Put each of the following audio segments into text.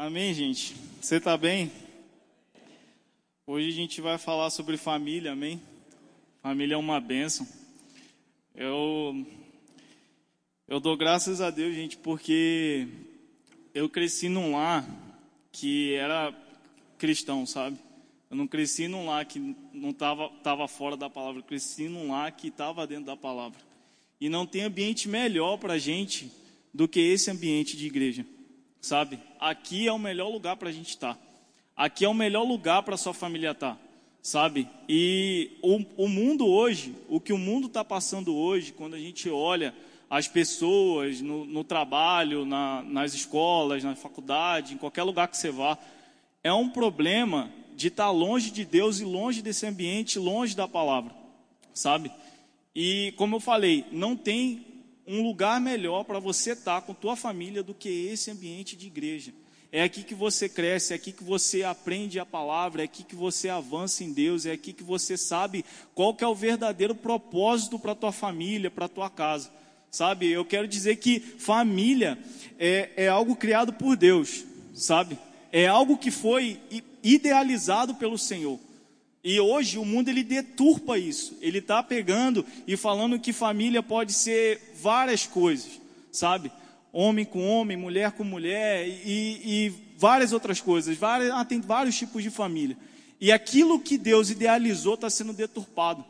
Amém, gente? Você está bem? Hoje a gente vai falar sobre família, amém? Família é uma bênção. Eu, eu dou graças a Deus, gente, porque eu cresci num lar que era cristão, sabe? Eu não cresci num lar que não estava tava fora da palavra, eu cresci num lar que estava dentro da palavra. E não tem ambiente melhor para a gente do que esse ambiente de igreja, sabe? Aqui é o melhor lugar para a gente estar. Tá. Aqui é o melhor lugar para sua família estar, tá, sabe? E o, o mundo hoje, o que o mundo está passando hoje, quando a gente olha as pessoas no, no trabalho, na, nas escolas, na faculdade, em qualquer lugar que você vá, é um problema de estar tá longe de Deus e longe desse ambiente, longe da palavra, sabe? E como eu falei, não tem um lugar melhor para você estar tá com tua família do que esse ambiente de igreja. É aqui que você cresce, é aqui que você aprende a palavra, é aqui que você avança em Deus, é aqui que você sabe qual que é o verdadeiro propósito para tua família, para tua casa. Sabe? Eu quero dizer que família é, é algo criado por Deus, sabe? É algo que foi idealizado pelo Senhor. E hoje o mundo ele deturpa isso. Ele está pegando e falando que família pode ser várias coisas, sabe? Homem com homem, mulher com mulher e, e várias outras coisas. Várias, ah, tem vários tipos de família. E aquilo que Deus idealizou está sendo deturpado,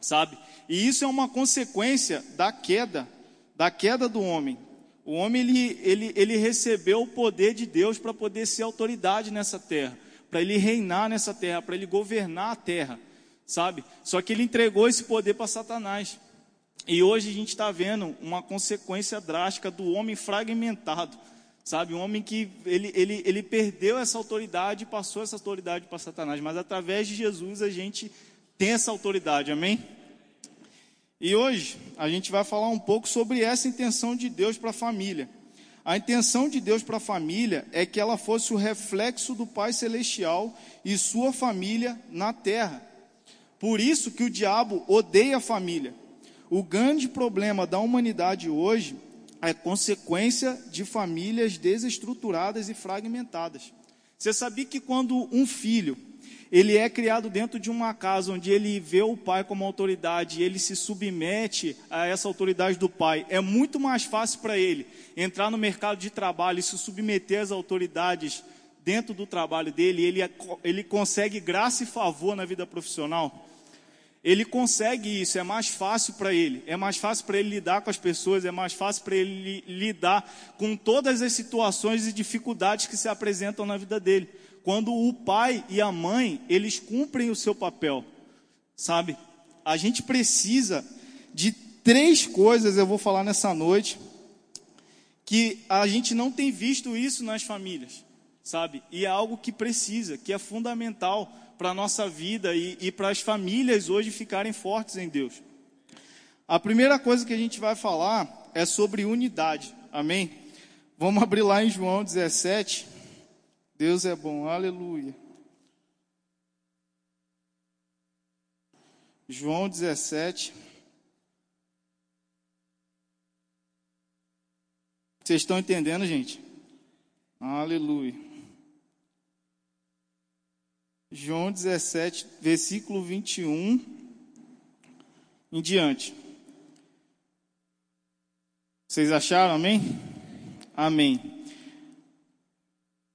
sabe? E isso é uma consequência da queda, da queda do homem. O homem ele, ele, ele recebeu o poder de Deus para poder ser autoridade nessa terra para ele reinar nessa terra, para ele governar a terra, sabe? Só que ele entregou esse poder para Satanás. E hoje a gente está vendo uma consequência drástica do homem fragmentado, sabe? Um homem que ele, ele, ele perdeu essa autoridade e passou essa autoridade para Satanás. Mas através de Jesus a gente tem essa autoridade, amém? E hoje a gente vai falar um pouco sobre essa intenção de Deus para a família. A intenção de Deus para a família é que ela fosse o reflexo do Pai Celestial e sua família na terra. Por isso que o diabo odeia a família. O grande problema da humanidade hoje é consequência de famílias desestruturadas e fragmentadas. Você sabia que quando um filho ele é criado dentro de uma casa onde ele vê o pai como autoridade, ele se submete a essa autoridade do pai. É muito mais fácil para ele entrar no mercado de trabalho e se submeter às autoridades dentro do trabalho dele. Ele, ele consegue graça e favor na vida profissional. Ele consegue isso, é mais fácil para ele. É mais fácil para ele lidar com as pessoas, é mais fácil para ele lidar com todas as situações e dificuldades que se apresentam na vida dele quando o pai e a mãe, eles cumprem o seu papel, sabe? A gente precisa de três coisas, eu vou falar nessa noite, que a gente não tem visto isso nas famílias, sabe? E é algo que precisa, que é fundamental para a nossa vida e, e para as famílias hoje ficarem fortes em Deus. A primeira coisa que a gente vai falar é sobre unidade, amém? Vamos abrir lá em João 17, Deus é bom, aleluia. João 17. Vocês estão entendendo, gente? Aleluia. João 17, versículo 21 em diante. Vocês acharam, amém? Amém.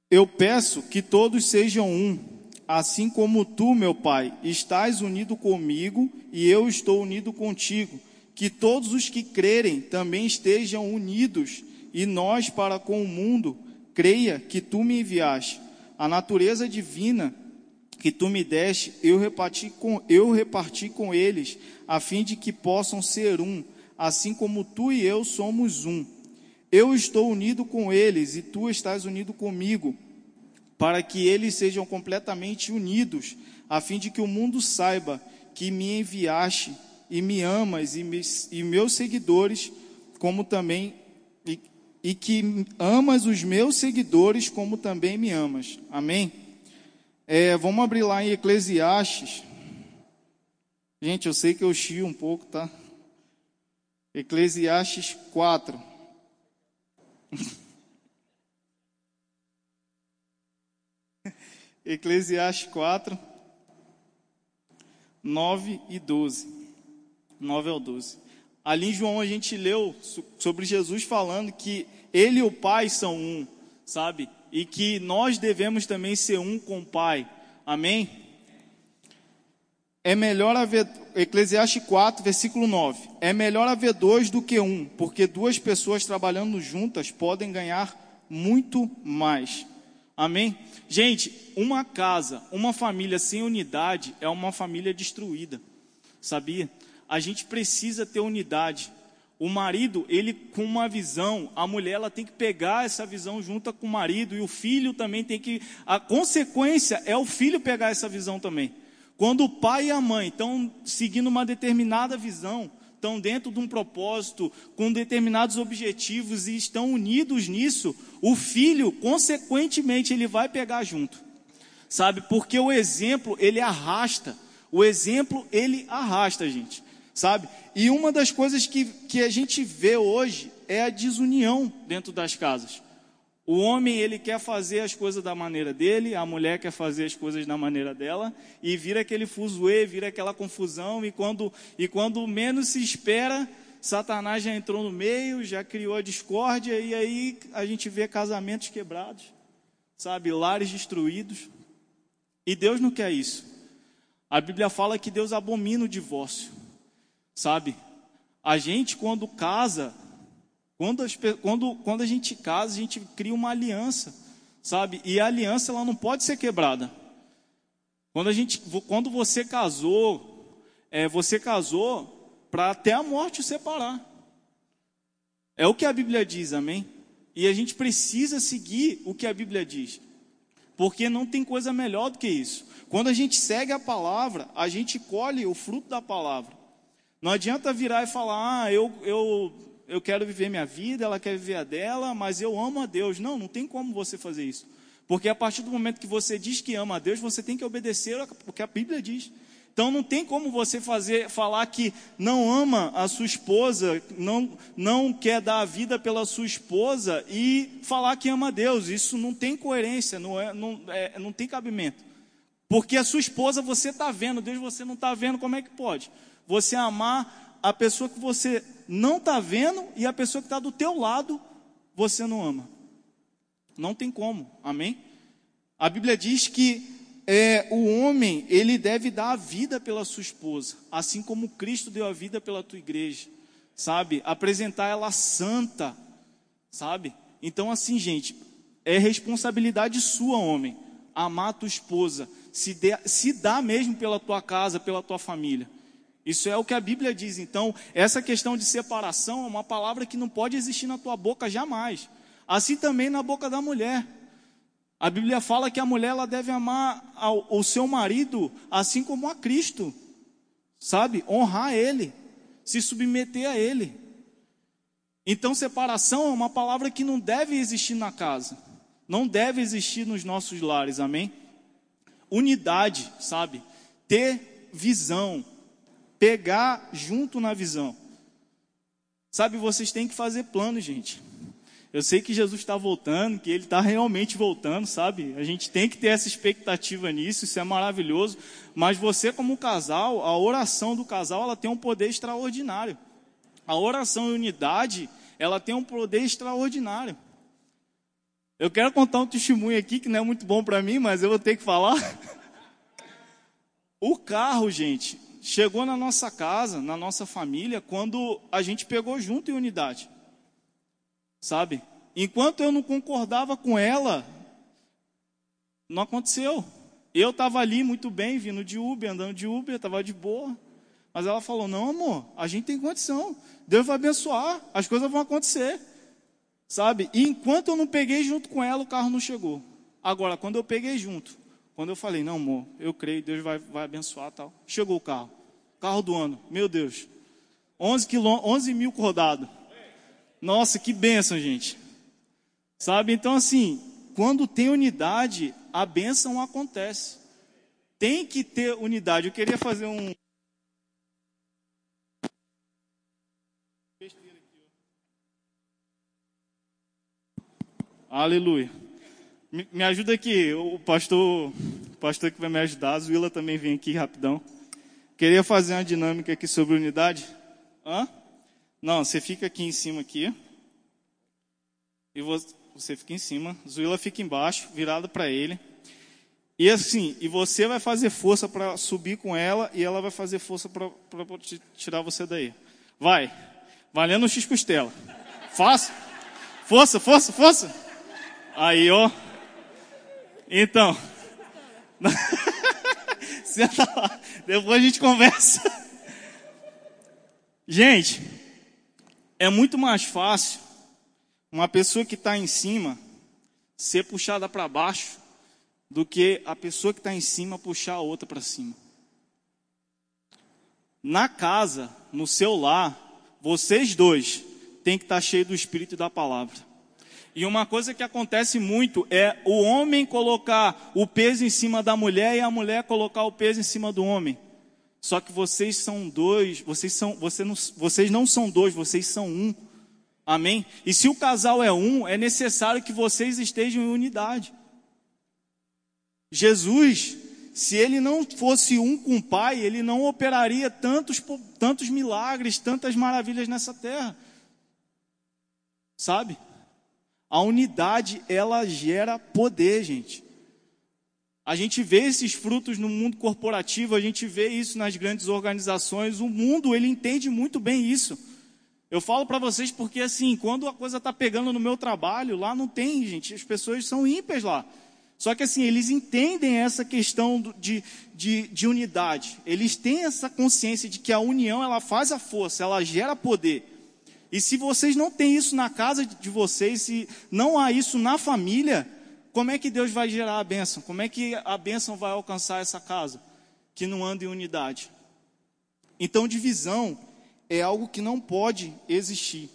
Eu peço que todos sejam um, assim como tu, meu Pai, estás unido comigo e eu estou unido contigo. Que todos os que crerem também estejam unidos e nós para com o mundo. Creia que tu me enviaste. A natureza divina que tu me deste, eu reparti com, eu reparti com eles, a fim de que possam ser um, assim como tu e eu somos um eu estou unido com eles e tu estás unido comigo, para que eles sejam completamente unidos, a fim de que o mundo saiba que me enviaste e me amas e, me, e meus seguidores, como também e, e que amas os meus seguidores, como também me amas. Amém? É, vamos abrir lá em Eclesiastes. Gente, eu sei que eu chio um pouco, tá? Eclesiastes 4. Eclesiastes 4, 9 e 12. 9 ao 12. Ali em João a gente leu sobre Jesus falando que ele e o Pai são um, sabe? E que nós devemos também ser um com o Pai. Amém? É melhor haver, Eclesiastes 4, versículo 9. É melhor haver dois do que um, porque duas pessoas trabalhando juntas podem ganhar muito mais. Amém? Gente, uma casa, uma família sem unidade é uma família destruída. Sabia? A gente precisa ter unidade. O marido, ele com uma visão, a mulher ela tem que pegar essa visão junto com o marido e o filho também tem que a consequência é o filho pegar essa visão também. Quando o pai e a mãe estão seguindo uma determinada visão, estão dentro de um propósito, com determinados objetivos e estão unidos nisso, o filho, consequentemente, ele vai pegar junto. Sabe? Porque o exemplo, ele arrasta. O exemplo, ele arrasta, gente sabe? E uma das coisas que, que a gente vê hoje é a desunião dentro das casas. O homem, ele quer fazer as coisas da maneira dele, a mulher quer fazer as coisas da maneira dela, e vira aquele fuzuê, vira aquela confusão, e quando, e quando menos se espera, Satanás já entrou no meio, já criou a discórdia, e aí a gente vê casamentos quebrados, sabe, lares destruídos. E Deus não quer isso. A Bíblia fala que Deus abomina o divórcio. Sabe? A gente, quando casa, quando, as, quando, quando a gente casa, a gente cria uma aliança, sabe? E a aliança ela não pode ser quebrada. Quando, a gente, quando você casou, é, você casou para até a morte o separar. É o que a Bíblia diz, amém? E a gente precisa seguir o que a Bíblia diz. Porque não tem coisa melhor do que isso. Quando a gente segue a palavra, a gente colhe o fruto da palavra. Não adianta virar e falar, ah, eu, eu, eu quero viver minha vida, ela quer viver a dela, mas eu amo a Deus. Não, não tem como você fazer isso. Porque a partir do momento que você diz que ama a Deus, você tem que obedecer o que a Bíblia diz. Então não tem como você fazer falar que não ama a sua esposa, não, não quer dar a vida pela sua esposa e falar que ama a Deus. Isso não tem coerência, não, é, não, é, não tem cabimento. Porque a sua esposa você está vendo, Deus você não está vendo, como é que pode? você amar a pessoa que você não está vendo e a pessoa que está do teu lado, você não ama. Não tem como, amém? A Bíblia diz que é, o homem, ele deve dar a vida pela sua esposa, assim como Cristo deu a vida pela tua igreja, sabe? Apresentar ela santa, sabe? Então, assim, gente, é responsabilidade sua, homem, amar a tua esposa, se, de, se dá mesmo pela tua casa, pela tua família. Isso é o que a Bíblia diz. Então, essa questão de separação é uma palavra que não pode existir na tua boca jamais. Assim também na boca da mulher. A Bíblia fala que a mulher ela deve amar ao, o seu marido assim como a Cristo. Sabe? Honrar ele, se submeter a ele. Então, separação é uma palavra que não deve existir na casa. Não deve existir nos nossos lares. Amém? Unidade, sabe? Ter visão, pegar junto na visão. Sabe, vocês têm que fazer plano, gente. Eu sei que Jesus está voltando, que Ele está realmente voltando, sabe? A gente tem que ter essa expectativa nisso, isso é maravilhoso. Mas você, como casal, a oração do casal, ela tem um poder extraordinário. A oração em unidade, ela tem um poder extraordinário. Eu quero contar um testemunho aqui que não é muito bom para mim, mas eu vou ter que falar. O carro, gente, chegou na nossa casa, na nossa família, quando a gente pegou junto em unidade. Sabe? Enquanto eu não concordava com ela, não aconteceu. Eu estava ali muito bem, vindo de Uber, andando de Uber, estava de boa. Mas ela falou: Não, amor, a gente tem condição. Deus vai abençoar, as coisas vão acontecer. Sabe? E enquanto eu não peguei junto com ela, o carro não chegou. Agora, quando eu peguei junto, quando eu falei, não, amor, eu creio, Deus vai, vai abençoar tal. Chegou o carro. Carro do ano, meu Deus. 11, quilô, 11 mil rodados. Nossa, que bênção, gente. Sabe? Então, assim, quando tem unidade, a bênção acontece. Tem que ter unidade. Eu queria fazer um. Aleluia. Me, me ajuda aqui, o pastor, o pastor que vai me ajudar, a Zuila também vem aqui rapidão. Queria fazer uma dinâmica aqui sobre unidade. Hã? Não, você fica aqui em cima aqui. E você, fica em cima. Zuila fica embaixo, virada para ele. E assim, e você vai fazer força para subir com ela e ela vai fazer força para tirar você daí. Vai. Valendo o X costela. Faça. Força, força, força. Aí, ó. Então. Senta lá. Depois a gente conversa. Gente, é muito mais fácil uma pessoa que está em cima ser puxada para baixo do que a pessoa que está em cima puxar a outra para cima. Na casa, no seu lar, vocês dois têm que estar tá cheios do Espírito e da palavra. E uma coisa que acontece muito é o homem colocar o peso em cima da mulher e a mulher colocar o peso em cima do homem. Só que vocês são dois, vocês, são, vocês, não, vocês não são dois, vocês são um. Amém? E se o casal é um, é necessário que vocês estejam em unidade. Jesus, se ele não fosse um com o Pai, ele não operaria tantos, tantos milagres, tantas maravilhas nessa terra. Sabe? A unidade, ela gera poder, gente. A gente vê esses frutos no mundo corporativo, a gente vê isso nas grandes organizações. O mundo, ele entende muito bem isso. Eu falo para vocês porque, assim, quando a coisa está pegando no meu trabalho, lá não tem, gente. As pessoas são ímpias lá. Só que assim, eles entendem essa questão de, de, de, unidade. Eles têm essa consciência de que a união ela faz a força, ela gera poder. E se vocês não têm isso na casa de vocês, se não há isso na família, como é que Deus vai gerar a bênção? Como é que a bênção vai alcançar essa casa? Que não anda em unidade. Então, divisão é algo que não pode existir.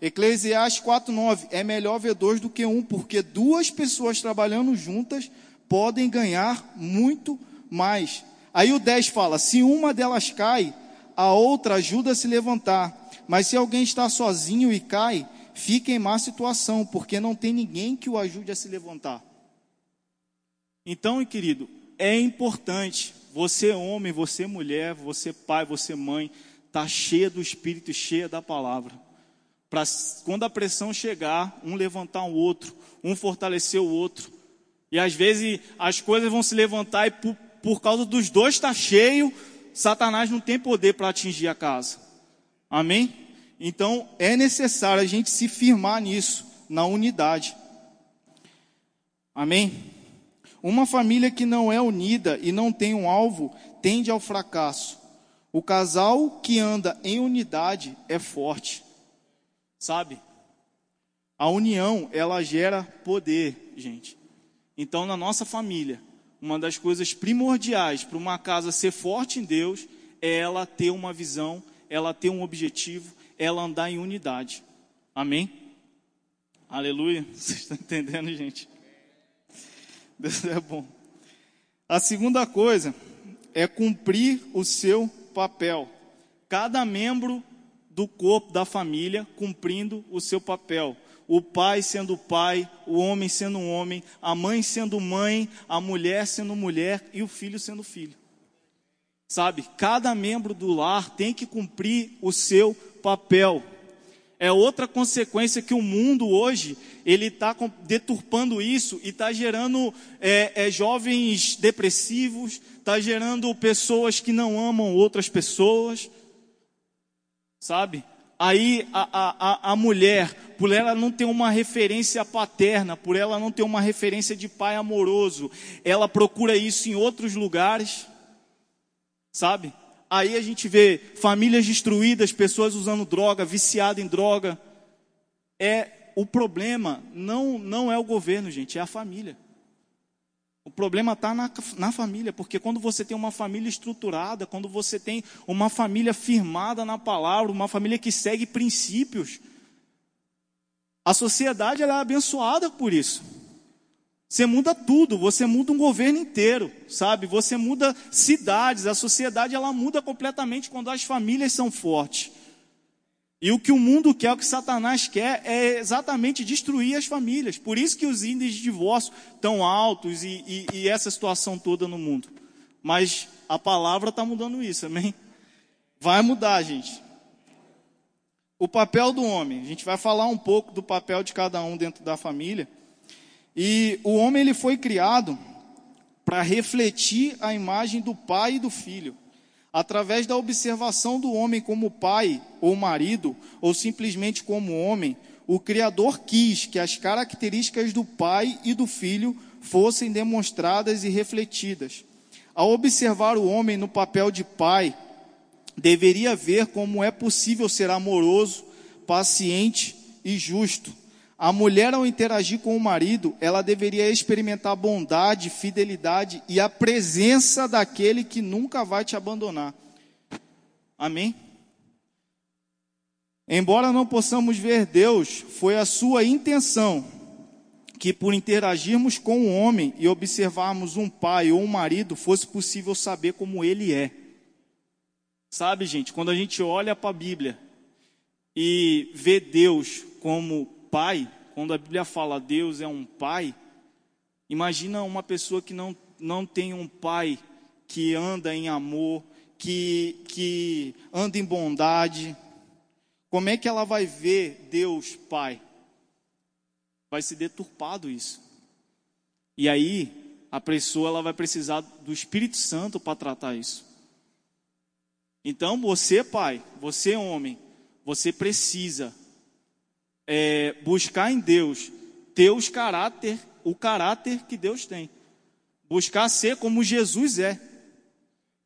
Eclesiastes 4:9 é melhor ver dois do que um, porque duas pessoas trabalhando juntas podem ganhar muito mais. Aí o 10 fala: se uma delas cai, a outra ajuda a se levantar. Mas se alguém está sozinho e cai, fica em má situação, porque não tem ninguém que o ajude a se levantar. Então, querido, é importante você homem, você mulher, você pai, você mãe, tá cheia do Espírito, cheia da palavra para quando a pressão chegar, um levantar o outro, um fortalecer o outro. E às vezes as coisas vão se levantar e por, por causa dos dois estar tá cheio, Satanás não tem poder para atingir a casa. Amém? Então é necessário a gente se firmar nisso, na unidade. Amém? Uma família que não é unida e não tem um alvo tende ao fracasso. O casal que anda em unidade é forte. Sabe? A união, ela gera poder, gente. Então, na nossa família, uma das coisas primordiais para uma casa ser forte em Deus é ela ter uma visão, ela ter um objetivo, ela andar em unidade. Amém? Aleluia. Vocês estão entendendo, gente? Deus é bom. A segunda coisa é cumprir o seu papel. Cada membro do corpo da família cumprindo o seu papel. O pai sendo pai, o homem sendo homem, a mãe sendo mãe, a mulher sendo mulher e o filho sendo filho. Sabe, cada membro do lar tem que cumprir o seu papel. É outra consequência que o mundo hoje ele está deturpando isso e está gerando é, é, jovens depressivos, está gerando pessoas que não amam outras pessoas, sabe? Aí a, a, a mulher, por ela não ter uma referência paterna, por ela não ter uma referência de pai amoroso, ela procura isso em outros lugares, sabe? Aí a gente vê famílias destruídas, pessoas usando droga, viciadas em droga. É o problema não não é o governo, gente, é a família. O problema está na, na família, porque quando você tem uma família estruturada, quando você tem uma família firmada na palavra, uma família que segue princípios, a sociedade é abençoada por isso. Você muda tudo, você muda um governo inteiro, sabe? Você muda cidades, a sociedade ela muda completamente quando as famílias são fortes. E o que o mundo quer, o que Satanás quer, é exatamente destruir as famílias. Por isso que os índices de divórcio tão altos e, e, e essa situação toda no mundo. Mas a palavra está mudando isso, amém? Vai mudar, gente. O papel do homem. A gente vai falar um pouco do papel de cada um dentro da família. E o homem ele foi criado para refletir a imagem do pai e do filho. Através da observação do homem como pai ou marido, ou simplesmente como homem, o Criador quis que as características do pai e do filho fossem demonstradas e refletidas. Ao observar o homem no papel de pai, deveria ver como é possível ser amoroso, paciente e justo. A mulher, ao interagir com o marido, ela deveria experimentar bondade, fidelidade e a presença daquele que nunca vai te abandonar. Amém? Embora não possamos ver Deus, foi a sua intenção que, por interagirmos com o homem e observarmos um pai ou um marido, fosse possível saber como ele é. Sabe, gente, quando a gente olha para a Bíblia e vê Deus como pai, quando a Bíblia fala Deus é um pai, imagina uma pessoa que não, não tem um pai que anda em amor, que, que anda em bondade. Como é que ela vai ver Deus Pai? Vai se deturpado isso. E aí, a pessoa ela vai precisar do Espírito Santo para tratar isso. Então, você, pai, você, homem, você precisa é, buscar em Deus ter os caráter, o caráter que Deus tem. Buscar ser como Jesus é.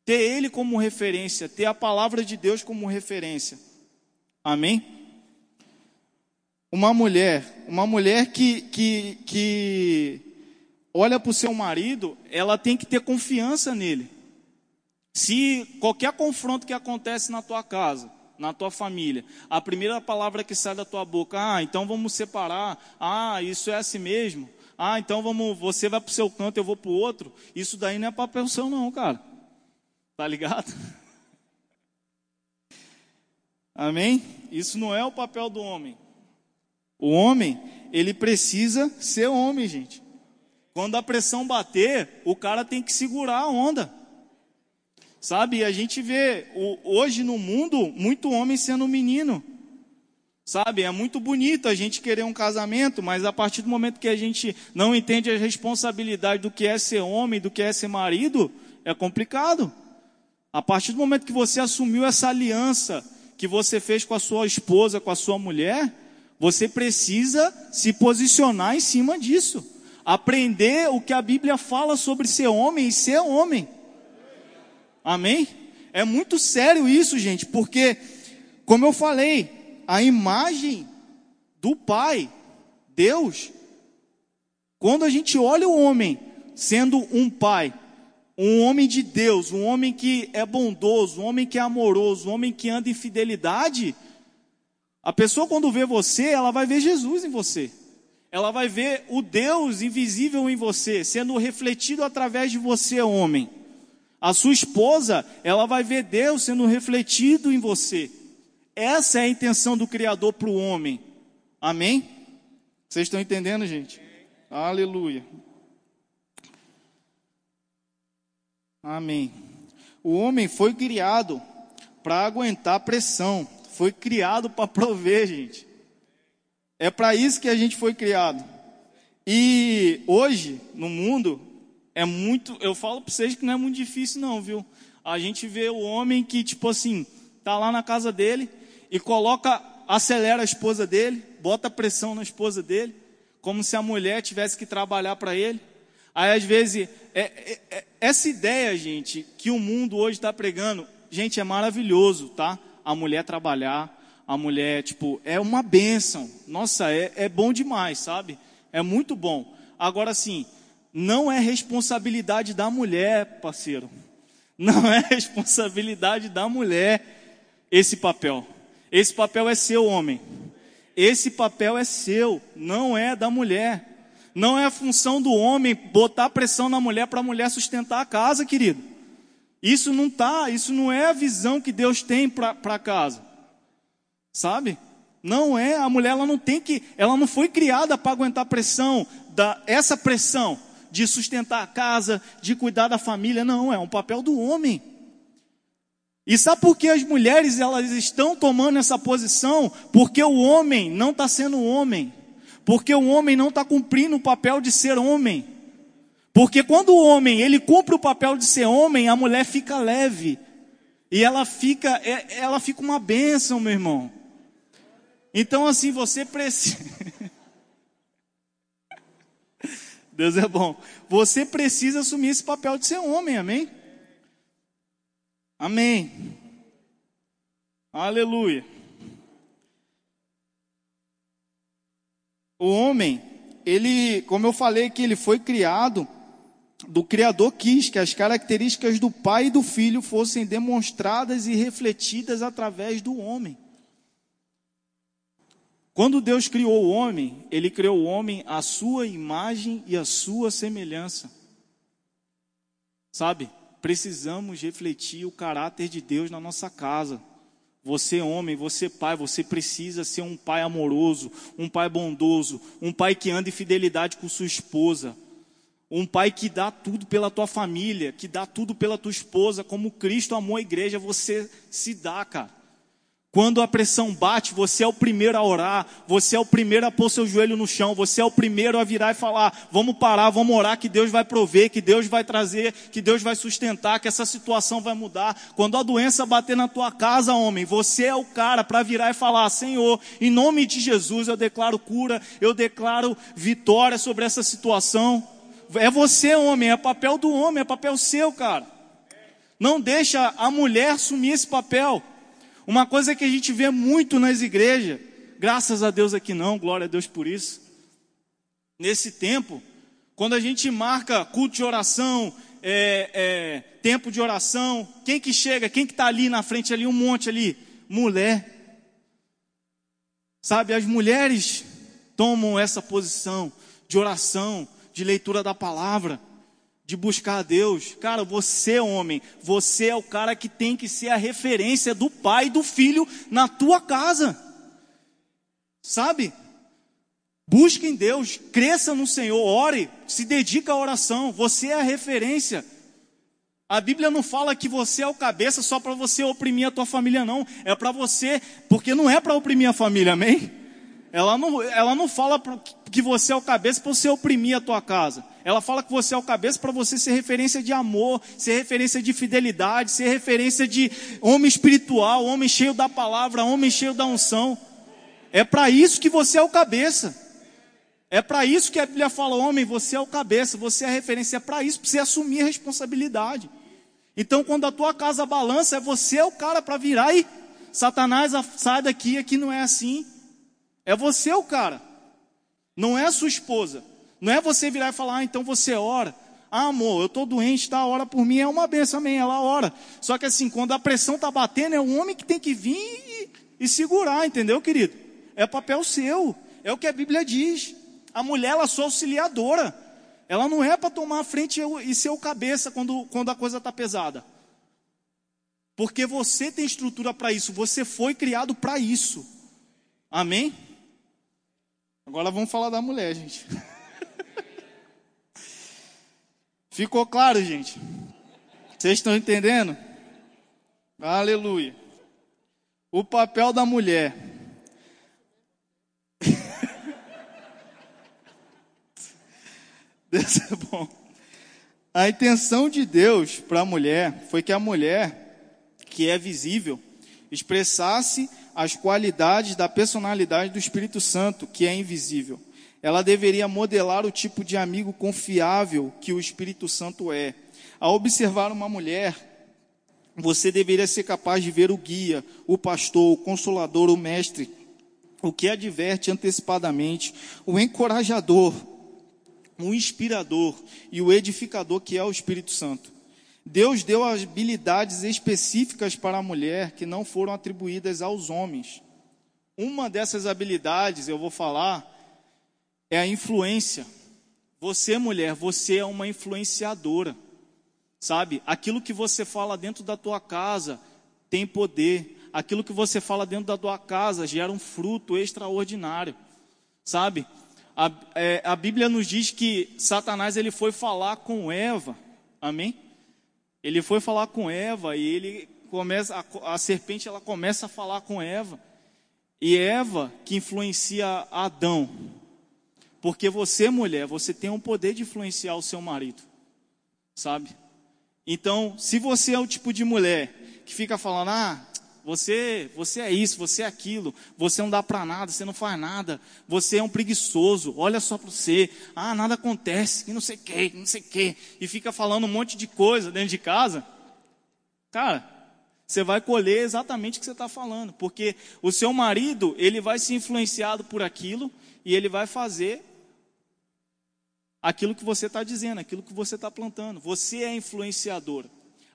Ter Ele como referência, ter a palavra de Deus como referência. Amém? Uma mulher, uma mulher que, que, que olha para o seu marido, ela tem que ter confiança nele. Se qualquer confronto que acontece na tua casa, na tua família, a primeira palavra que sai da tua boca, ah, então vamos separar, ah, isso é assim mesmo, ah, então vamos, você vai para o seu canto, eu vou para o outro, isso daí não é papel seu não, cara. Tá ligado? Amém? Isso não é o papel do homem. O homem, ele precisa ser homem, gente. Quando a pressão bater, o cara tem que segurar a onda. Sabe? A gente vê hoje no mundo muito homem sendo menino. Sabe? É muito bonito a gente querer um casamento, mas a partir do momento que a gente não entende a responsabilidade do que é ser homem, do que é ser marido, é complicado. A partir do momento que você assumiu essa aliança que você fez com a sua esposa, com a sua mulher, você precisa se posicionar em cima disso. Aprender o que a Bíblia fala sobre ser homem e ser homem. Amém? É muito sério isso, gente, porque, como eu falei, a imagem do Pai, Deus, quando a gente olha o homem sendo um pai, um homem de Deus, um homem que é bondoso, um homem que é amoroso, um homem que anda em fidelidade, a pessoa quando vê você, ela vai ver Jesus em você. Ela vai ver o Deus invisível em você, sendo refletido através de você, homem. A sua esposa, ela vai ver Deus sendo refletido em você. Essa é a intenção do Criador para o homem. Amém? Vocês estão entendendo, gente? Aleluia. Amém. O homem foi criado para aguentar pressão. Foi criado para prover, gente. É para isso que a gente foi criado. E hoje, no mundo, é muito, eu falo para vocês que não é muito difícil não, viu? A gente vê o homem que, tipo assim, tá lá na casa dele e coloca, acelera a esposa dele, bota pressão na esposa dele, como se a mulher tivesse que trabalhar para ele. Aí, às vezes, é, é, é, essa ideia, gente, que o mundo hoje está pregando, gente, é maravilhoso, tá? A mulher trabalhar, a mulher, tipo, é uma bênção. Nossa, é, é bom demais, sabe? É muito bom. Agora, assim, não é responsabilidade da mulher, parceiro. Não é responsabilidade da mulher esse papel. Esse papel é seu, homem. Esse papel é seu, não é da mulher. Não é a função do homem botar pressão na mulher para a mulher sustentar a casa, querido. Isso não tá, isso não é a visão que Deus tem para a casa. Sabe? Não é, a mulher ela não tem que, ela não foi criada para aguentar pressão, da, essa pressão de sustentar a casa, de cuidar da família, não, é um papel do homem. E sabe por que as mulheres elas estão tomando essa posição? Porque o homem não está sendo homem. Porque o homem não está cumprindo o papel de ser homem. Porque quando o homem ele cumpre o papel de ser homem, a mulher fica leve. E ela fica, é, ela fica uma bênção, meu irmão. Então assim, você precisa. Deus é bom. Você precisa assumir esse papel de ser homem, amém? Amém. Aleluia. O homem, ele, como eu falei que ele foi criado, do Criador quis que as características do Pai e do Filho fossem demonstradas e refletidas através do homem. Quando Deus criou o homem, ele criou o homem à sua imagem e à sua semelhança. Sabe? precisamos refletir o caráter de Deus na nossa casa. Você, homem, você, pai, você precisa ser um pai amoroso, um pai bondoso, um pai que anda em fidelidade com sua esposa, um pai que dá tudo pela tua família, que dá tudo pela tua esposa, como Cristo amou a igreja, você se dá, cara. Quando a pressão bate, você é o primeiro a orar, você é o primeiro a pôr seu joelho no chão, você é o primeiro a virar e falar: vamos parar, vamos orar, que Deus vai prover, que Deus vai trazer, que Deus vai sustentar, que essa situação vai mudar. Quando a doença bater na tua casa, homem, você é o cara para virar e falar: Senhor, em nome de Jesus eu declaro cura, eu declaro vitória sobre essa situação. É você, homem, é papel do homem, é papel seu, cara. Não deixa a mulher assumir esse papel. Uma coisa que a gente vê muito nas igrejas, graças a Deus aqui não, glória a Deus por isso. Nesse tempo, quando a gente marca culto de oração, é, é, tempo de oração, quem que chega, quem que está ali na frente ali, um monte ali? Mulher. Sabe, as mulheres tomam essa posição de oração, de leitura da palavra de buscar a Deus. Cara, você, homem, você é o cara que tem que ser a referência do pai e do filho na tua casa. Sabe? Busque em Deus, cresça no Senhor, ore, se dedica à oração. Você é a referência. A Bíblia não fala que você é o cabeça só para você oprimir a tua família, não. É para você, porque não é para oprimir a família, amém? Ela não, ela não fala que você é o cabeça para você oprimir a tua casa. Ela fala que você é o cabeça para você ser referência de amor, ser referência de fidelidade, ser referência de homem espiritual, homem cheio da palavra, homem cheio da unção. É para isso que você é o cabeça. É para isso que a Bíblia fala, homem, você é o cabeça, você é a referência. É para isso, para você assumir a responsabilidade. Então, quando a tua casa balança, é você é o cara para virar e Satanás sai daqui, aqui não é assim. É você o cara. Não é a sua esposa. Não é você virar e falar, ah, então você ora. Ah, amor, eu estou doente, tá? Ora por mim, é uma benção, amém, ela ora. Só que assim, quando a pressão está batendo, é o homem que tem que vir e, e segurar, entendeu, querido? É papel seu, é o que a Bíblia diz. A mulher, ela só auxiliadora. Ela não é para tomar a frente e ser o cabeça quando, quando a coisa está pesada. Porque você tem estrutura para isso, você foi criado para isso. Amém? Agora vamos falar da mulher, gente. Ficou claro, gente? Vocês estão entendendo? Aleluia. O papel da mulher. Deus é bom. A intenção de Deus para a mulher foi que a mulher, que é visível, expressasse as qualidades da personalidade do Espírito Santo, que é invisível ela deveria modelar o tipo de amigo confiável que o Espírito Santo é. Ao observar uma mulher, você deveria ser capaz de ver o guia, o pastor, o consolador, o mestre, o que adverte antecipadamente, o encorajador, o inspirador e o edificador que é o Espírito Santo. Deus deu habilidades específicas para a mulher que não foram atribuídas aos homens. Uma dessas habilidades, eu vou falar, é a influência. Você, mulher, você é uma influenciadora. Sabe? Aquilo que você fala dentro da tua casa tem poder. aquilo que você fala dentro da tua casa gera um fruto extraordinário, sabe? A, é, a Bíblia nos diz que Satanás ele foi falar com Eva, amém? Ele foi falar com Eva e ele começa, a, a serpente ela começa a falar com Eva. E Eva que influencia Adão. Porque você, mulher, você tem o um poder de influenciar o seu marido. Sabe? Então, se você é o tipo de mulher que fica falando, ah, você, você é isso, você é aquilo, você não dá para nada, você não faz nada, você é um preguiçoso, olha só para você, ah, nada acontece, e não sei o que, não sei o que, e fica falando um monte de coisa dentro de casa, cara, você vai colher exatamente o que você está falando, porque o seu marido, ele vai ser influenciado por aquilo, e ele vai fazer aquilo que você está dizendo, aquilo que você está plantando, você é influenciadora.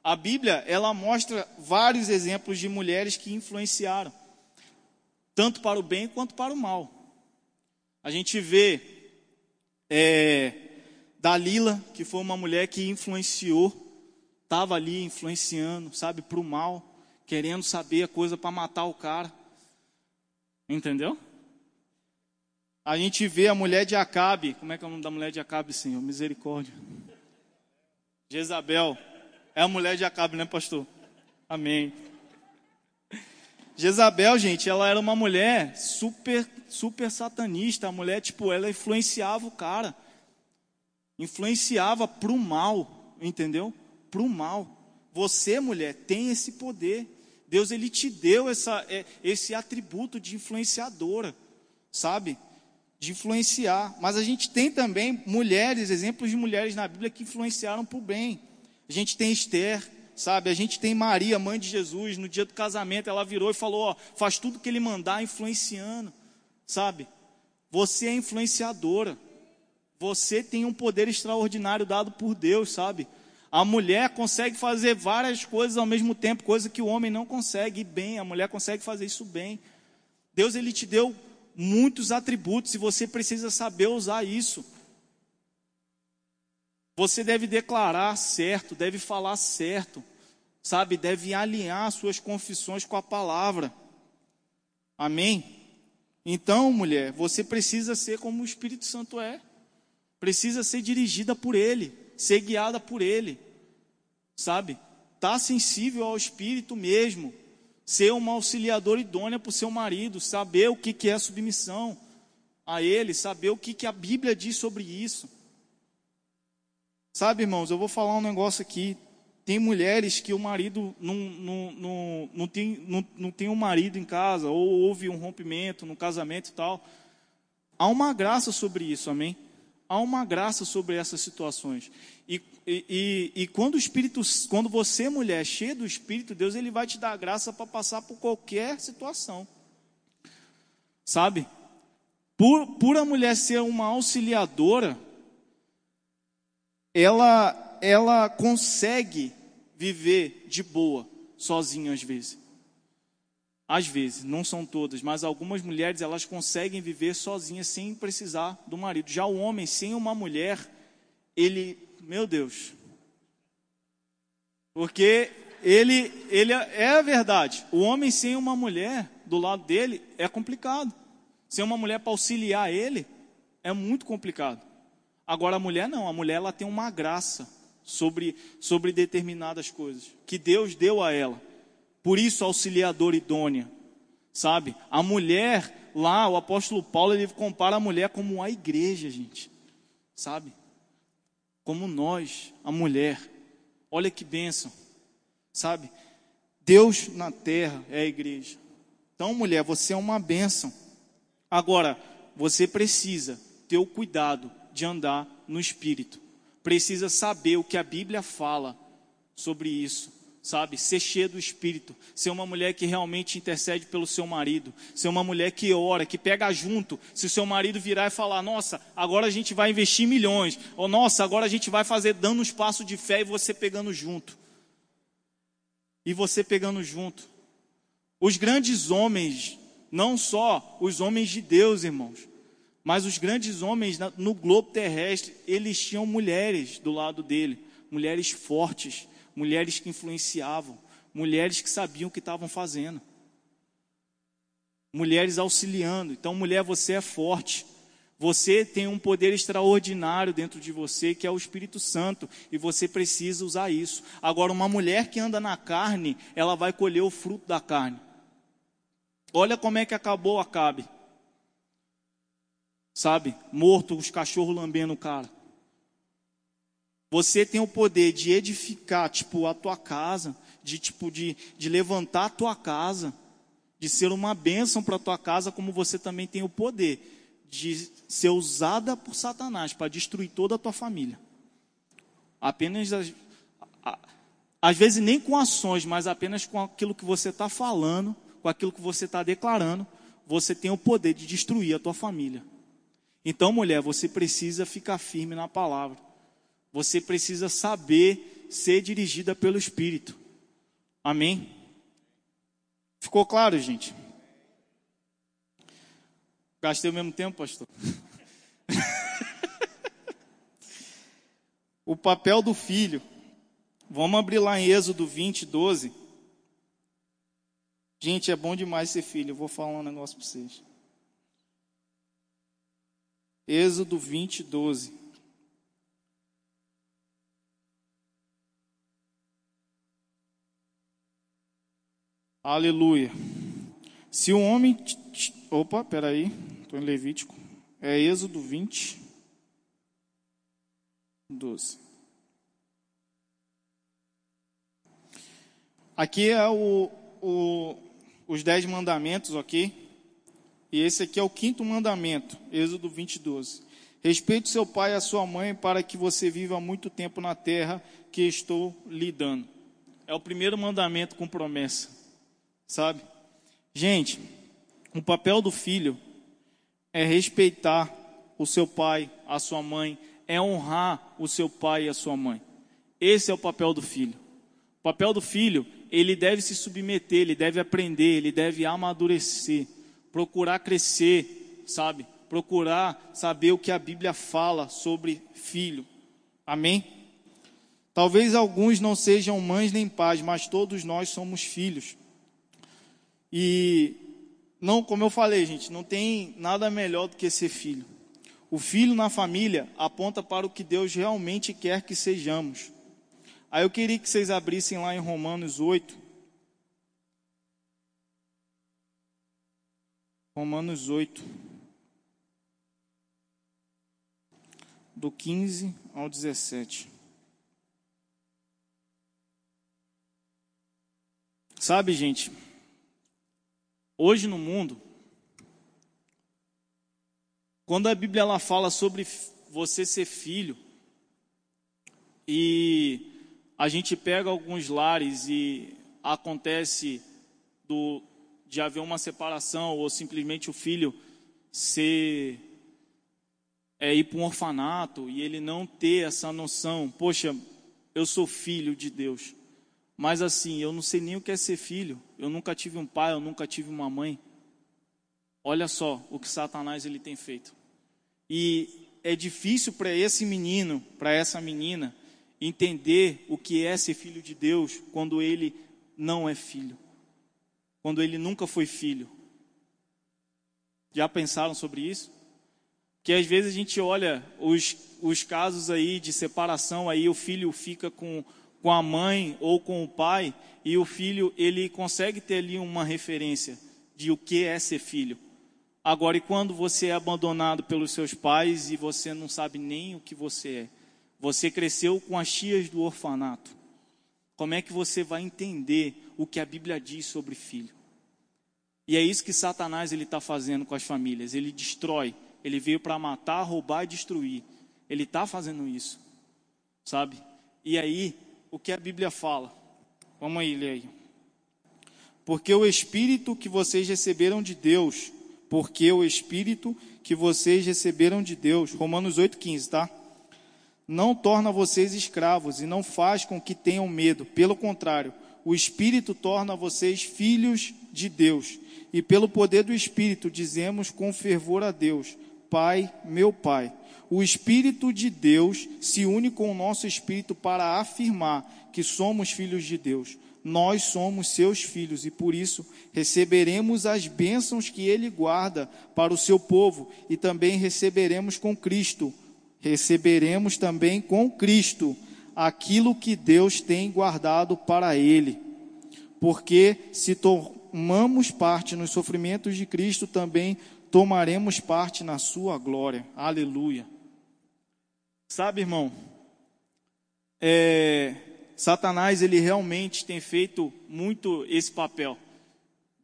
A Bíblia, ela mostra vários exemplos de mulheres que influenciaram, tanto para o bem quanto para o mal. A gente vê é, Dalila, que foi uma mulher que influenciou, estava ali influenciando, sabe, para o mal, querendo saber a coisa para matar o cara. Entendeu? A gente vê a mulher de Acabe, como é que é o nome da mulher de Acabe, Senhor? Misericórdia. Jezabel. É a mulher de Acabe, né, pastor? Amém. Jezabel, gente, ela era uma mulher super, super satanista. A mulher, tipo, ela influenciava o cara. Influenciava pro mal, entendeu? Pro mal. Você, mulher, tem esse poder. Deus, ele te deu essa, é, esse atributo de influenciadora, sabe? De influenciar. Mas a gente tem também mulheres, exemplos de mulheres na Bíblia que influenciaram para o bem. A gente tem Esther, sabe? A gente tem Maria, mãe de Jesus, no dia do casamento, ela virou e falou: ó, faz tudo que ele mandar, influenciando, sabe? Você é influenciadora. Você tem um poder extraordinário dado por Deus, sabe? A mulher consegue fazer várias coisas ao mesmo tempo, coisa que o homem não consegue, bem, a mulher consegue fazer isso bem. Deus ele te deu muitos atributos e você precisa saber usar isso. Você deve declarar certo, deve falar certo, sabe? Deve alinhar suas confissões com a palavra. Amém? Então, mulher, você precisa ser como o Espírito Santo é. Precisa ser dirigida por Ele, ser guiada por Ele. Sabe? Tá sensível ao Espírito mesmo. Ser uma auxiliadora idônea para o seu marido. Saber o que, que é submissão a Ele. Saber o que, que a Bíblia diz sobre isso. Sabe, irmãos, eu vou falar um negócio aqui. Tem mulheres que o marido não, não, não, não, tem, não, não tem um marido em casa, ou houve um rompimento no casamento e tal. Há uma graça sobre isso, amém? Há uma graça sobre essas situações. E, e, e, quando o Espírito, quando você, mulher, cheia do Espírito, Deus ele vai te dar graça para passar por qualquer situação. Sabe? Por, por a mulher ser uma auxiliadora, ela, ela consegue viver de boa, sozinha às vezes. Às vezes, não são todas, mas algumas mulheres elas conseguem viver sozinhas sem precisar do marido. Já o homem sem uma mulher, ele, meu Deus. Porque ele, ele é a verdade. O homem sem uma mulher do lado dele é complicado. Sem uma mulher para auxiliar ele é muito complicado. Agora a mulher não, a mulher ela tem uma graça sobre, sobre determinadas coisas que Deus deu a ela. Por isso auxiliadora idônea, sabe? A mulher lá, o apóstolo Paulo ele compara a mulher como a igreja, gente, sabe? Como nós, a mulher. Olha que bênção, sabe? Deus na terra é a igreja. Então, mulher, você é uma bênção. Agora, você precisa ter o cuidado de andar no Espírito. Precisa saber o que a Bíblia fala sobre isso, sabe? Ser cheio do Espírito, ser uma mulher que realmente intercede pelo seu marido, ser uma mulher que ora, que pega junto. Se o seu marido virar e falar, nossa, agora a gente vai investir milhões, ou nossa, agora a gente vai fazer dando um espaço de fé e você pegando junto. E você pegando junto. Os grandes homens, não só os homens de Deus, irmãos, mas os grandes homens no globo terrestre, eles tinham mulheres do lado dele, mulheres fortes, mulheres que influenciavam, mulheres que sabiam o que estavam fazendo. mulheres auxiliando. Então, mulher, você é forte. Você tem um poder extraordinário dentro de você, que é o Espírito Santo, e você precisa usar isso. Agora, uma mulher que anda na carne, ela vai colher o fruto da carne. Olha como é que acabou Acabe. Sabe? Morto, os cachorros lambendo o cara. Você tem o poder de edificar, tipo, a tua casa, de tipo de, de levantar a tua casa, de ser uma bênção para a tua casa, como você também tem o poder de ser usada por Satanás para destruir toda a tua família. Apenas, às vezes nem com ações, mas apenas com aquilo que você está falando, com aquilo que você está declarando, você tem o poder de destruir a tua família. Então, mulher, você precisa ficar firme na palavra. Você precisa saber ser dirigida pelo Espírito. Amém? Ficou claro, gente? Gastei o mesmo tempo, pastor? o papel do filho. Vamos abrir lá em Êxodo 20, 12. Gente, é bom demais ser filho. Eu vou falar um negócio para vocês. Êxodo 20, 12. Aleluia. Se o homem Opa, peraí, estou em Levítico. É Êxodo 20, 12. Aqui é o, o, os dez mandamentos, ok? E esse aqui é o quinto mandamento, Êxodo 20, 12. Respeite seu pai e a sua mãe para que você viva muito tempo na terra que estou lhe dando. É o primeiro mandamento com promessa, sabe? Gente, o papel do filho é respeitar o seu pai, a sua mãe, é honrar o seu pai e a sua mãe. Esse é o papel do filho. O papel do filho, ele deve se submeter, ele deve aprender, ele deve amadurecer, procurar crescer, sabe? Procurar saber o que a Bíblia fala sobre filho. Amém? Talvez alguns não sejam mães nem pais, mas todos nós somos filhos. E não, como eu falei, gente, não tem nada melhor do que ser filho. O filho na família aponta para o que Deus realmente quer que sejamos. Aí eu queria que vocês abrissem lá em Romanos 8. Romanos 8. Do 15 ao 17. Sabe, gente, Hoje no mundo, quando a Bíblia ela fala sobre você ser filho, e a gente pega alguns lares e acontece do, de haver uma separação ou simplesmente o filho ser é, ir para um orfanato e ele não ter essa noção, poxa, eu sou filho de Deus. Mas assim, eu não sei nem o que é ser filho. Eu nunca tive um pai, eu nunca tive uma mãe. Olha só o que Satanás ele tem feito. E é difícil para esse menino, para essa menina, entender o que é ser filho de Deus quando ele não é filho. Quando ele nunca foi filho. Já pensaram sobre isso? Que às vezes a gente olha os, os casos aí de separação, aí o filho fica com com a mãe ou com o pai e o filho ele consegue ter ali uma referência de o que é ser filho. Agora, e quando você é abandonado pelos seus pais e você não sabe nem o que você é? Você cresceu com as tias do orfanato. Como é que você vai entender o que a Bíblia diz sobre filho? E é isso que Satanás ele está fazendo com as famílias. Ele destrói. Ele veio para matar, roubar e destruir. Ele está fazendo isso, sabe? E aí o que a Bíblia fala. Vamos aí, ler aí. Porque o Espírito que vocês receberam de Deus, porque o Espírito que vocês receberam de Deus, Romanos 8,15, tá? Não torna vocês escravos e não faz com que tenham medo. Pelo contrário, o Espírito torna vocês filhos de Deus. E pelo poder do Espírito dizemos com fervor a Deus: Pai, meu Pai o Espírito de Deus se une com o nosso espírito para afirmar que somos filhos de Deus. nós somos seus filhos e por isso receberemos as bênçãos que ele guarda para o seu povo e também receberemos com Cristo. Receberemos também com Cristo aquilo que Deus tem guardado para ele. Porque se tomamos parte nos sofrimentos de Cristo, também tomaremos parte na sua glória. Aleluia. Sabe, irmão, é, Satanás ele realmente tem feito muito esse papel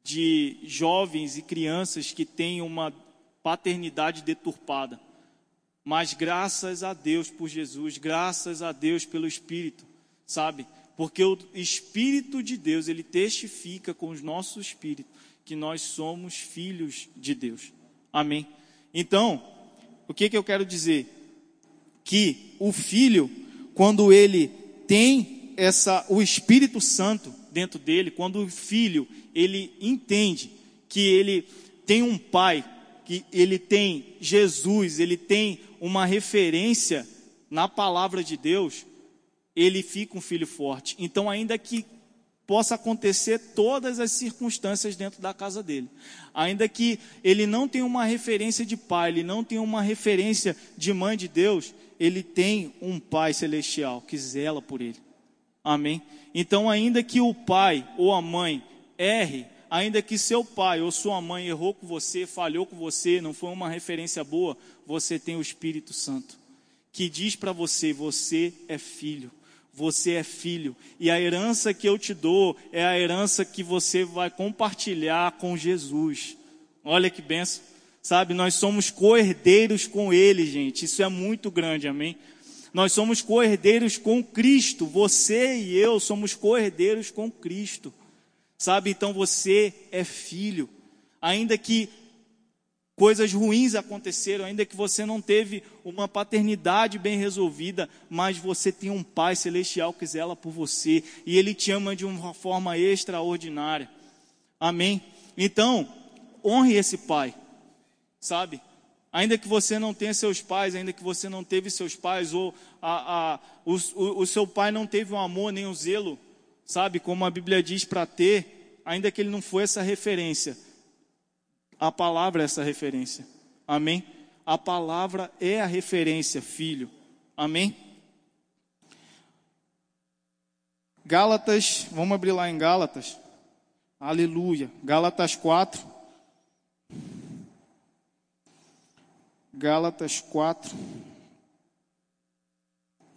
de jovens e crianças que têm uma paternidade deturpada. Mas graças a Deus por Jesus, graças a Deus pelo Espírito, sabe? Porque o Espírito de Deus, ele testifica com os nossos espíritos que nós somos filhos de Deus. Amém? Então, o que, que eu quero dizer? Que o filho, quando ele tem essa o Espírito Santo dentro dele, quando o filho ele entende que ele tem um pai, que ele tem Jesus, ele tem uma referência na palavra de Deus, ele fica um filho forte. Então, ainda que possa acontecer todas as circunstâncias dentro da casa dele. Ainda que ele não tenha uma referência de pai, ele não tenha uma referência de mãe de Deus, ele tem um pai celestial que zela por ele. Amém? Então, ainda que o pai ou a mãe erre, ainda que seu pai ou sua mãe errou com você, falhou com você, não foi uma referência boa, você tem o Espírito Santo, que diz para você: você é filho. Você é filho, e a herança que eu te dou é a herança que você vai compartilhar com Jesus. Olha que benção, sabe? Nós somos co-herdeiros com Ele, gente. Isso é muito grande, amém? Nós somos co-herdeiros com Cristo. Você e eu somos co-herdeiros com Cristo. Sabe? Então você é filho. Ainda que coisas ruins aconteceram, ainda que você não teve uma paternidade bem resolvida, mas você tem um Pai celestial que zela por você e Ele te ama de uma forma extraordinária. Amém? Então, honre esse Pai, sabe? Ainda que você não tenha seus pais, ainda que você não teve seus pais, ou a, a, o, o, o seu pai não teve um amor nem um zelo, sabe, como a Bíblia diz para ter, ainda que ele não foi essa referência, a palavra é essa referência. Amém? A palavra é a referência, filho. Amém? Gálatas, vamos abrir lá em Gálatas. Aleluia. Gálatas 4. Gálatas 4,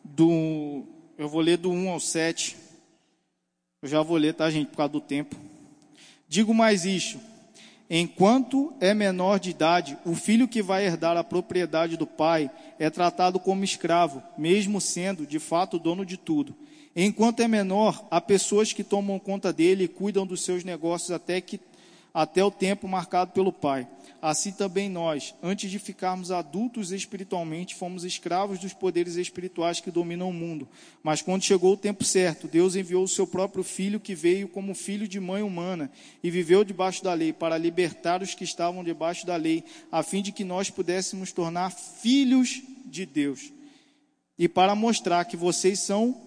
do, eu vou ler do 1 ao 7. Eu já vou ler, tá, gente, por causa do tempo. Digo mais isto: enquanto é menor de idade, o filho que vai herdar a propriedade do pai é tratado como escravo, mesmo sendo, de fato, dono de tudo. Enquanto é menor, há pessoas que tomam conta dele e cuidam dos seus negócios até que até o tempo marcado pelo pai. Assim também nós, antes de ficarmos adultos espiritualmente, fomos escravos dos poderes espirituais que dominam o mundo. Mas quando chegou o tempo certo, Deus enviou o seu próprio filho, que veio como filho de mãe humana e viveu debaixo da lei, para libertar os que estavam debaixo da lei, a fim de que nós pudéssemos tornar filhos de Deus. E para mostrar que vocês são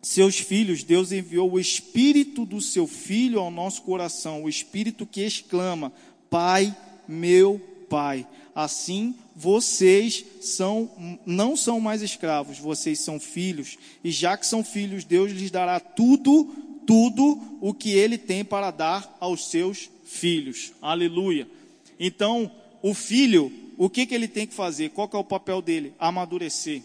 seus filhos, Deus enviou o espírito do seu filho ao nosso coração, o espírito que exclama: Pai meu Pai. Assim, vocês são, não são mais escravos, vocês são filhos. E já que são filhos, Deus lhes dará tudo, tudo o que Ele tem para dar aos seus filhos. Aleluia. Então, o filho, o que, que ele tem que fazer? Qual que é o papel dele? Amadurecer,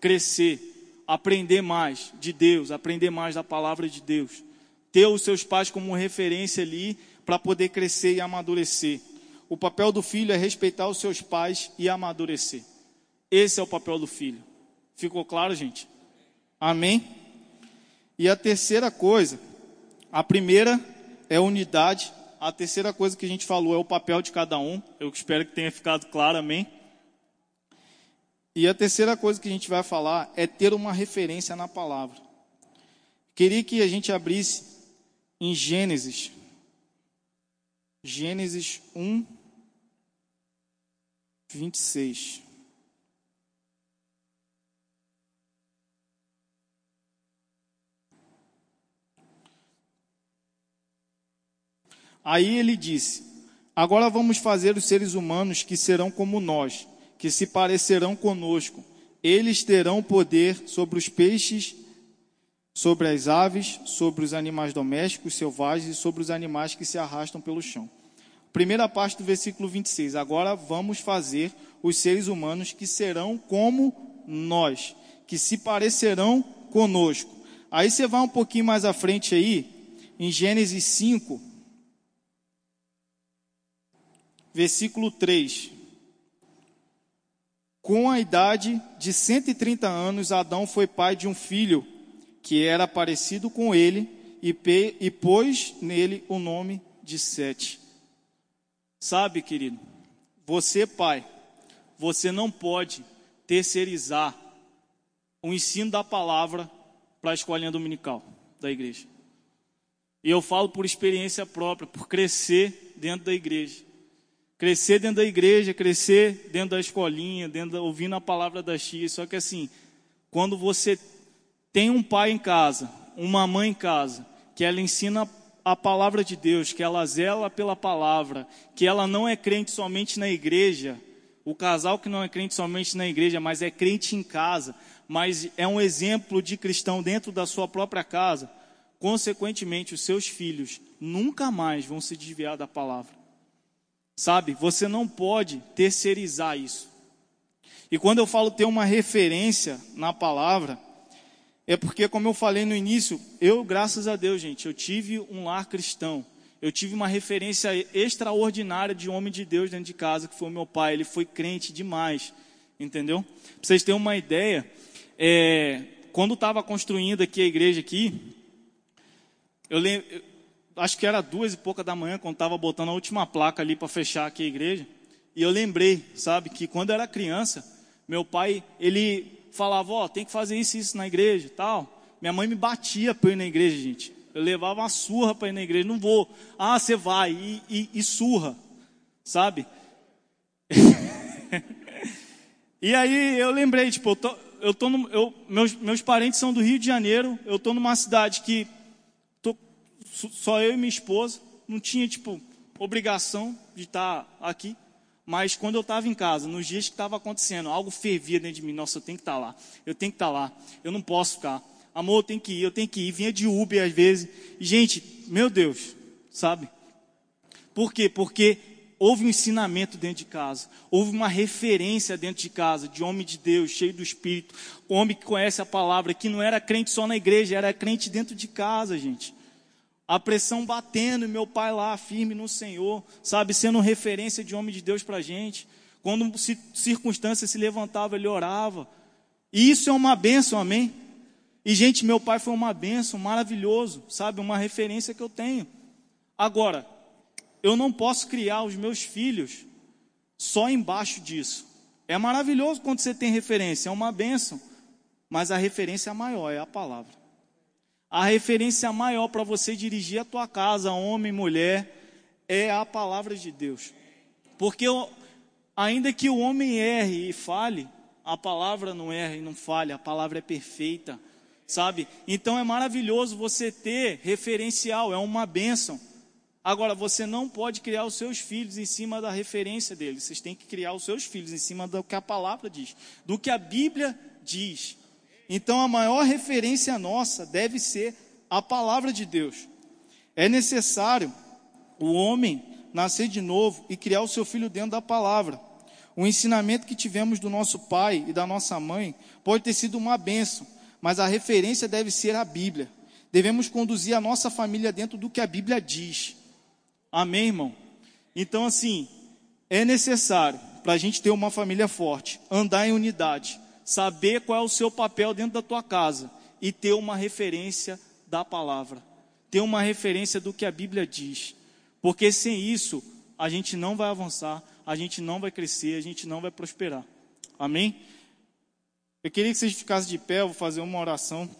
crescer, aprender mais de Deus, aprender mais da palavra de Deus. Ter os seus pais como referência ali para poder crescer e amadurecer. O papel do filho é respeitar os seus pais e amadurecer. Esse é o papel do filho. Ficou claro, gente? Amém? E a terceira coisa, a primeira é unidade, a terceira coisa que a gente falou é o papel de cada um. Eu espero que tenha ficado claro, amém? E a terceira coisa que a gente vai falar é ter uma referência na palavra. Queria que a gente abrisse em Gênesis. Gênesis 1, 26. Aí ele disse: Agora vamos fazer os seres humanos que serão como nós, que se parecerão conosco. Eles terão poder sobre os peixes, sobre as aves, sobre os animais domésticos, selvagens e sobre os animais que se arrastam pelo chão. Primeira parte do versículo 26. Agora vamos fazer os seres humanos que serão como nós, que se parecerão conosco. Aí você vai um pouquinho mais à frente aí, em Gênesis 5, versículo 3. Com a idade de 130 anos, Adão foi pai de um filho que era parecido com ele e, pôs nele o nome de Sete. Sabe, querido, você, pai, você não pode terceirizar o ensino da palavra para a escolinha dominical da igreja. E eu falo por experiência própria, por crescer dentro da igreja. Crescer dentro da igreja, crescer dentro da escolinha, dentro da, ouvindo a palavra da Chia. Só que assim, quando você tem um pai em casa, uma mãe em casa, que ela ensina a palavra de Deus, que ela zela pela palavra, que ela não é crente somente na igreja, o casal que não é crente somente na igreja, mas é crente em casa, mas é um exemplo de cristão dentro da sua própria casa, consequentemente, os seus filhos nunca mais vão se desviar da palavra. Sabe, você não pode terceirizar isso. E quando eu falo ter uma referência na palavra, é porque, como eu falei no início, eu, graças a Deus, gente, eu tive um lar cristão. Eu tive uma referência extraordinária de homem de Deus dentro de casa, que foi o meu pai. Ele foi crente demais, entendeu? Pra vocês terem uma ideia, é, quando estava construindo aqui a igreja aqui, eu lembro, acho que era duas e pouca da manhã, quando estava botando a última placa ali para fechar aqui a igreja. E eu lembrei, sabe, que quando eu era criança, meu pai, ele falava, ó, oh, tem que fazer isso e isso na igreja tal. Minha mãe me batia para ir na igreja, gente. Eu levava uma surra para ir na igreja, não vou. Ah, você vai, e, e, e surra, sabe? e aí eu lembrei, tipo, eu tô, eu tô no, eu, meus, meus parentes são do Rio de Janeiro, eu tô numa cidade que só eu e minha esposa, não tinha, tipo, obrigação de estar aqui. Mas quando eu estava em casa, nos dias que estava acontecendo, algo fervia dentro de mim. Nossa, eu tenho que estar tá lá. Eu tenho que estar tá lá. Eu não posso ficar. Amor, eu tenho que ir, eu tenho que ir. Vinha de Uber às vezes. E, gente, meu Deus, sabe? Por quê? Porque houve um ensinamento dentro de casa. Houve uma referência dentro de casa de homem de Deus, cheio do Espírito. Homem que conhece a palavra, que não era crente só na igreja, era crente dentro de casa, gente a pressão batendo, e meu pai lá firme no Senhor, sabe, sendo referência de homem de Deus para a gente. Quando circunstâncias se levantavam, ele orava. E isso é uma bênção, amém? E, gente, meu pai foi uma bênção, maravilhoso, sabe, uma referência que eu tenho. Agora, eu não posso criar os meus filhos só embaixo disso. É maravilhoso quando você tem referência, é uma bênção, mas a referência maior é a palavra a referência maior para você dirigir a tua casa, homem, mulher, é a palavra de Deus. Porque ainda que o homem erre e fale, a palavra não erra e não falha, a palavra é perfeita, sabe? Então é maravilhoso você ter referencial, é uma bênção. Agora, você não pode criar os seus filhos em cima da referência deles, vocês têm que criar os seus filhos em cima do que a palavra diz, do que a Bíblia diz. Então a maior referência nossa deve ser a palavra de Deus. É necessário o homem nascer de novo e criar o seu filho dentro da palavra. O ensinamento que tivemos do nosso pai e da nossa mãe pode ter sido uma benção, mas a referência deve ser a Bíblia. Devemos conduzir a nossa família dentro do que a Bíblia diz. Amém, irmão? Então, assim, é necessário, para a gente ter uma família forte, andar em unidade saber qual é o seu papel dentro da tua casa e ter uma referência da palavra, ter uma referência do que a Bíblia diz. Porque sem isso, a gente não vai avançar, a gente não vai crescer, a gente não vai prosperar. Amém? Eu queria que vocês ficassem de pé, eu vou fazer uma oração,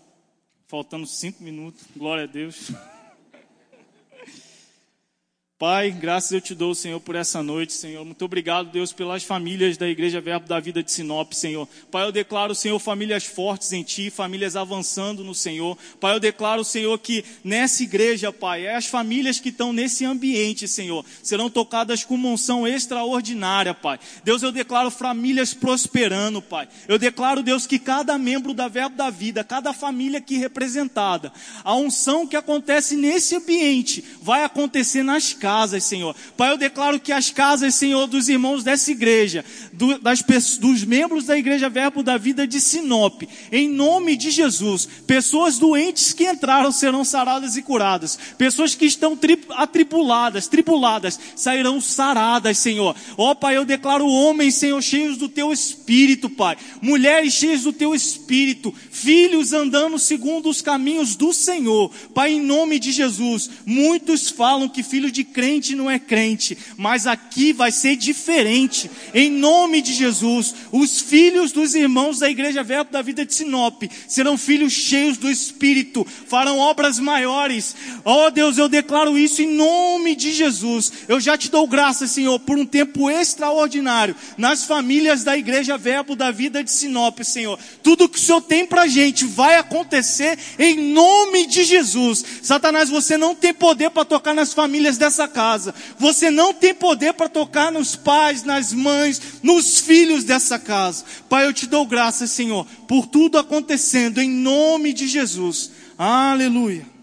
faltando cinco minutos, glória a Deus. Pai, graças eu te dou, Senhor, por essa noite, Senhor. Muito obrigado, Deus, pelas famílias da Igreja Verbo da Vida de Sinop, Senhor. Pai, eu declaro, Senhor, famílias fortes em Ti, famílias avançando no Senhor. Pai, eu declaro, Senhor, que nessa igreja, Pai, é as famílias que estão nesse ambiente, Senhor, serão tocadas com monção extraordinária, Pai. Deus, eu declaro famílias prosperando, Pai. Eu declaro, Deus, que cada membro da Verbo da Vida, cada família aqui representada, a unção que acontece nesse ambiente vai acontecer nas casas casas, Senhor. Pai, eu declaro que as casas, Senhor, dos irmãos dessa igreja, do, das, dos membros da igreja Verbo da Vida de Sinop, em nome de Jesus, pessoas doentes que entraram serão saradas e curadas, pessoas que estão tri, atribuladas, tribuladas, sairão saradas, Senhor. Ó oh, Pai, eu declaro homens, Senhor, cheios do Teu Espírito, Pai, mulheres cheias do Teu Espírito, filhos andando segundo os caminhos do Senhor. Pai, em nome de Jesus, muitos falam que filho de crente não é crente, mas aqui vai ser diferente. Em nome de Jesus, os filhos dos irmãos da Igreja Verbo da Vida de Sinop serão filhos cheios do Espírito, farão obras maiores. Oh Deus, eu declaro isso em nome de Jesus. Eu já te dou graças, Senhor, por um tempo extraordinário nas famílias da Igreja Verbo da Vida de Sinop, Senhor. Tudo que o Senhor tem pra gente vai acontecer em nome de Jesus. Satanás, você não tem poder para tocar nas famílias dessa casa. Você não tem poder para tocar nos pais, nas mães, nos filhos dessa casa. Pai, eu te dou graças, Senhor, por tudo acontecendo em nome de Jesus. Aleluia.